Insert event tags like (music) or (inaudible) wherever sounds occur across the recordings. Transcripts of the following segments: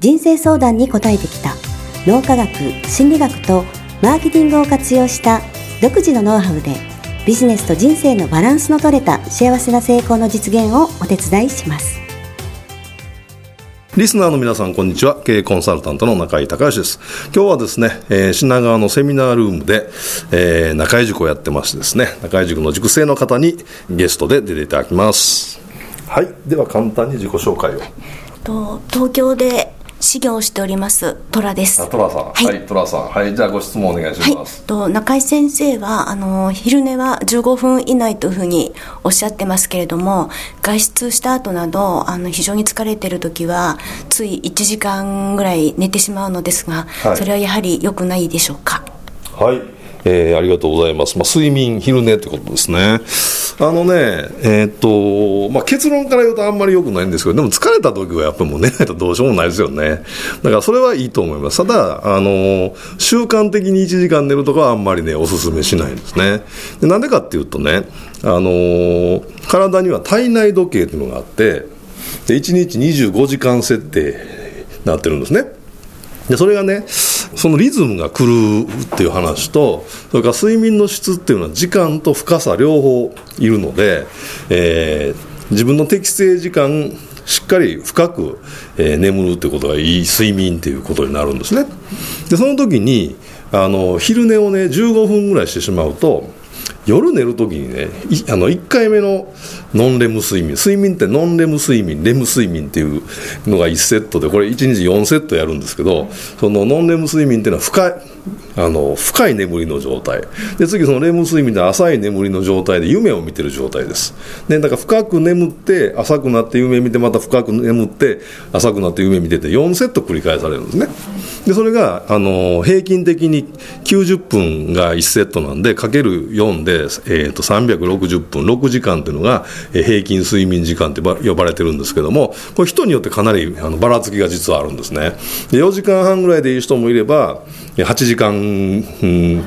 人生相談に答えてきた脳科学心理学とマーケティングを活用した独自のノウハウでビジネスと人生のバランスの取れた幸せな成功の実現をお手伝いしますリスナーの皆さん、こんにちは。経営コンサルタントの中井隆義です。今日はですね、えー、品川のセミナールームで、えー、中井塾をやってましてですね、中井塾の塾生の方にゲストで出ていただきます。はい。では簡単に自己紹介を。と東京で修行しております虎です。虎さん。はい、虎さん。はいじゃあご質問お願いします、はい、と中井先生はあの昼寝は15分以内というふうにおっしゃってますけれども外出した後などあの非常に疲れてる時はつい1時間ぐらい寝てしまうのですが、はい、それはやはり良くないでしょうか？はい。えー、ありがとうございます。まあ、睡眠、昼寝ってことですね。あのね、えー、っと、まあ、結論から言うとあんまり良くないんですけど、でも疲れた時はやっぱりもう寝ないとどうしようもないですよね。だからそれはいいと思います。ただ、あの、習慣的に1時間寝るとかはあんまりね、お勧めしないんですね。でなんでかっていうとね、あの、体には体内時計っていうのがあって、で1日25時間設定になってるんですね。でそれがねそのリズムが狂うっていう話とそれから睡眠の質っていうのは時間と深さ両方いるので、えー、自分の適正時間しっかり深く、えー、眠るってことがいい睡眠っていうことになるんですね。でその時にあの昼寝をね15分ぐらいしてしまうと夜寝るときにねあの1回目のノンレム睡眠睡眠ってノンレム睡眠レム睡眠っていうのが1セットでこれ1日4セットやるんですけどそのノンレム睡眠っていうのは深いあの深い眠りの状態。で次そのレム睡眠で浅い眠りの状態で夢を見てる状態です。でだから深く眠って浅くなって夢見てまた深く眠って浅くなって夢見てて4セット繰り返されるんですね。でそれがあの平均的に90分が1セットなんでかける4で、えー、と360分6時間というのが平均睡眠時間って呼ばれてるんですけどもこれ人によってかなりあのばらつきが実はあるんですね。で4時間半ぐらいでいい人もいれば8時間、うん、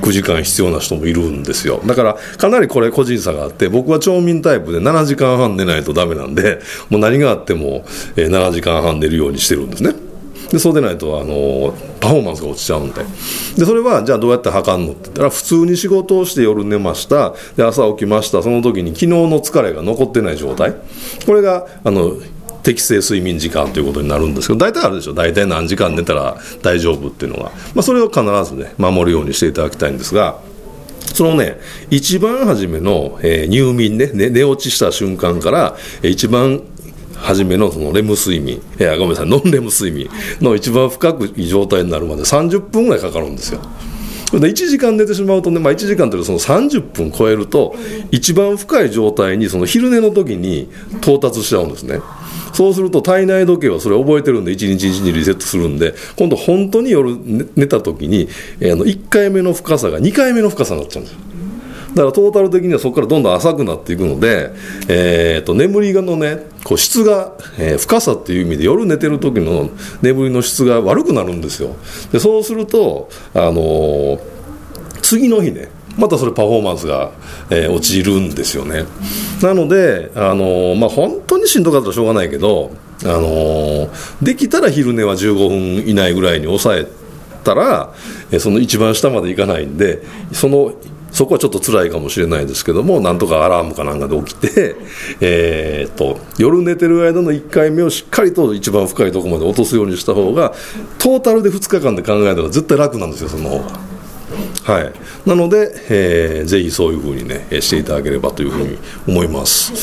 9時間必要な人もいるんですよ。だからかなりこれ個人差があって僕は町民タイプで7時間半寝ないとダメなんでもう何があってもえ7時間半寝るようにしてるんですね。でそうでないとあのパフォーマンスが落ちちゃうんで。でそれはじゃあどうやって測るのって言ったら普通に仕事をして夜寝ました。で朝起きました。その時に昨日の疲れが残ってない状態。これがあの適正睡眠時間ということになるんですけど大体あるでしょ。大体何時間寝たら大丈夫っていうのが、まあ、それを必ずね守るようにしていただきたいんですがそのね、一番初めの、えー、入眠ねね、寝落ちした瞬間から、一番初めのそのレム睡眠、いやごめんなさい、ノンレム睡眠の一番深くいい状態になるまで30分ぐらいかかるんですよ。で1時間寝てしまうとね、まあ、1時間というその30分超えると一番深い状態にその昼寝の時に到達しちゃうんですね。そうすると体内時計はそれ覚えてるんで1日1日リセットするんで今度本当に夜寝た時に、えー、の1回目の深さが2回目の深さになっちゃうんですよ。だからトータル的にはそこからどんどん浅くなっていくので、えーと、眠りのねこう質が、えー、深さっていう意味で夜寝てる時の眠りの質が悪くなるんですよ。でそうすると、あのー、次の日ねまたそれパフォーマンスが、えー、落ちるんですよね。なので、あのー、まあ、本当にしんどかったらしょうがないけど、あの、できたら昼寝は15分以内ぐらいに抑えたら、えその一番下までいかないんでそのそこはちょっと辛いかもしれないですけどもなんとかアラームかなんかで起きて、(laughs) えー、っと夜寝てる間の1回目をしっかりと一番深いところまで落とすようにした方がトータルで2日間で考えたら絶対楽なんですよその方が。はい、なので、えー、ぜひそういうふうにねしていただければというふうに思います、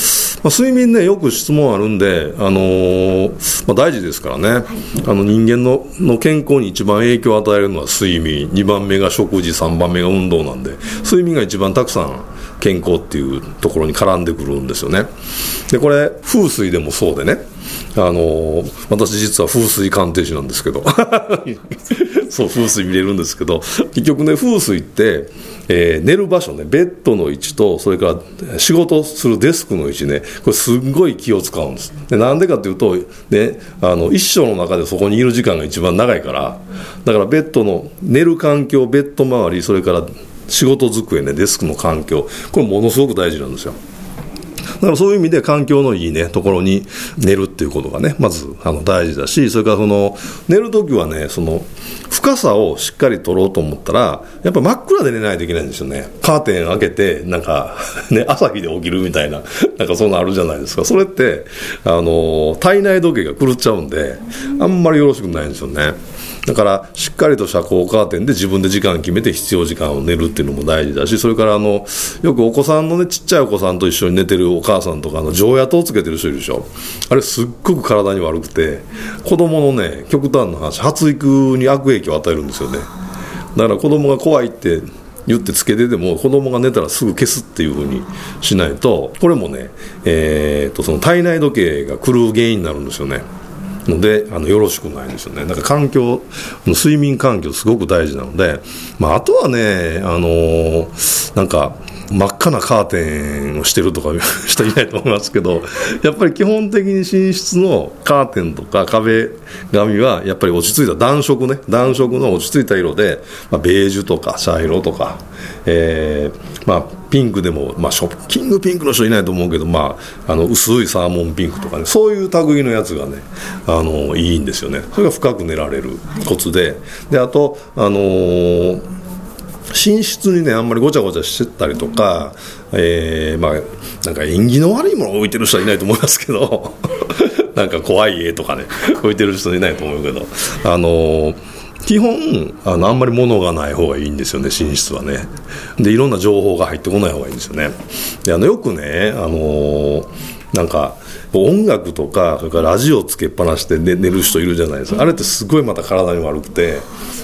まあ、睡眠ねよく質問あるんで、あのー、まあ、大事ですからね、あの人間のの健康に一番影響を与えるのは睡眠。2番目が食事3番目が運動なんで睡眠が一番たくさん健康っていうところに絡んでくるんですよね。でこれ風水でもそうでね。あの私実は風水鑑定士なんですけど。(laughs) そう風水見れるんですけど。結局ね風水って、えー、寝る場所ねベッドの位置とそれから仕事するデスクの位置ねこれすっごい気を使うんです。でなんでかっていうと、ね、あの一生の中でそこにいる時間が一番長いからだからベッドの寝る環境ベッド周りそれから仕事机ねデスクの環境これものすごく大事なんですよ。からそういう意味で環境のいいねところに寝るっていうことがねまずあの大事だしそれからその寝るときはねその深さをしっかり取ろうと思ったらやっぱ真っ暗で寝ないといけないんですよね。カーテン開けてなんか (laughs) ね朝日で起きるみたいななんかそんなあるじゃないですか。それってあの体内時計が狂っちゃうんであんまりよろしくないんですよね。だからしっかりと遮光カーテンで自分で時間決めて必要時間を寝るっていうのも大事だしそれからあのよくお子さんのねちっちゃいお子さんと一緒に寝てるお母さんとかの常夜灯をつけてる人いるでしょ。あれすっごく体に悪くて子供のね極端な話発育に悪影響を与えるんですよね。だから子供が怖いって言ってつけてても子供が寝たらすぐ消すっていうふうにしないとこれもね、えー、とその体内時計が狂う原因になるんですよね。のであのよろしくないんですよね。だから環境睡眠環境すごく大事なので、まあ、あとはねあのー、なんか真っ赤なカーテンをしてるとか (laughs) 人いないと思いますけどやっぱり基本的に寝室のカーテンとか壁紙はやっぱり落ち着いた暖色ね暖色の落ち着いた色で、まあ、ベージュとか茶色とか、えーまあ、ピンクでも、まあ、ショッキングピンクの人いないと思うけど、まあ、あの薄いサーモンピンクとかねそういう類のやつがねあのいいんですよね。それが深く寝られるコツで。であとあのー寝室にねあんまりごちゃごちゃしてたりとか、えー、まあなんか縁起の悪いものを置いてる人はいないと思いますけど (laughs) なんか怖い絵とかね置いてる人いないと思うけどあの基本あのあんまり物がない方がいいんですよね寝室はね。でいろんな情報が入ってこない方がいいんですよね。であのよくねあのなんか音楽とかそれからラジオつけっぱなしで寝る人いるじゃないですか。あれってすごいまた体に悪くて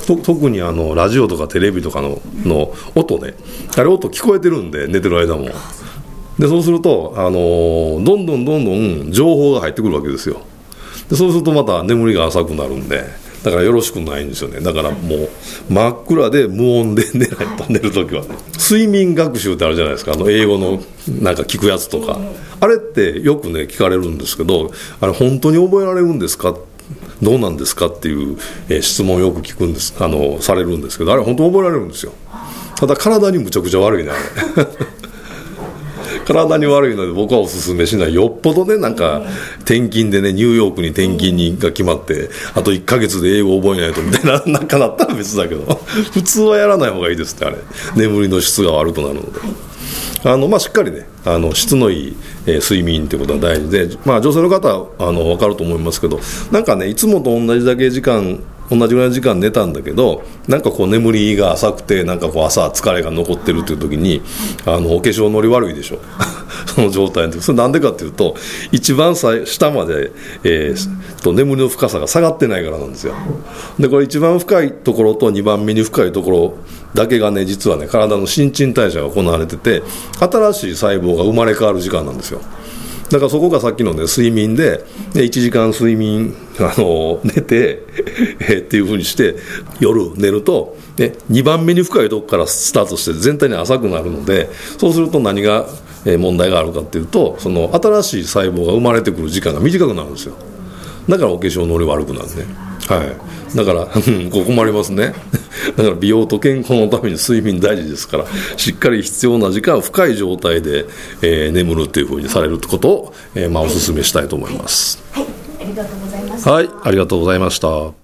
特にあのラジオとかテレビとかのの音ね。あれ音聞こえてるんで寝てる間も。でそうすると、あのー、どんどんどんどん情報が入ってくるわけですよ。でそうするとまた眠りが浅くなるんで。だからよろしくないんですよね。だからもう真っ暗で無音で寝ないと寝るときは。ね睡眠学習ってあるじゃないですか。あの英語のなんか聞くやつとか。あれってよくね聞かれるんですけどあれ本当に覚えられるんですか？どうなんですかっていう、え、質問をよく聞くんです。あのされるんですけどあれ本当覚えられるんですよ。ただ体にむちゃくちゃ悪いねあれ。体に悪いので僕はおすすめしない。よっぽどねなんか転勤でねニューヨークに転勤にが決まってあと1か月で英語覚えないとみたいななんかなったら別だけど。(laughs) 普通はやらない方がいいですってあれ。眠りの質が悪くなるので。あの、まあ、しっかりねあの質のいい、えー、睡眠ってことは大事で、まあ、女性の方はあの分かると思いますけどなんかねいつもと同じだけ時間同じぐらいの時間寝たんだけどなんかこう眠りが浅くてなんかこう朝疲れが残ってるっていう時にあのお化粧のり悪いでしょ。(laughs) その状態でそれなんでかっていうと一番下まで、えー、と眠りの深さが下がってないからなんですよ。でこれ一番深いところと2番目に深いところだけがね実はね体の新陳代謝が行われてて新しい細胞が生まれ変わる時間なんですよ。だからそこがさっきのね睡眠でで1時間睡眠あの寝てえっていうふうにして夜寝ると、ね、2番目に深いとこからスタートして全体に浅くなるのでそうすると何が問題があるかっていうとその新しい細胞が生まれてくる時間が短くなるんですよ。だからお化粧のり悪くなるね。はい。だからここ困りますね。(laughs) だから美容と健康のために睡眠大事ですからしっかり必要な時間深い状態で、えー、眠るっていうふうにされることを、えー、まあお勧めしたいと思います。はい。ありがとうございましたはい。ありがとうございました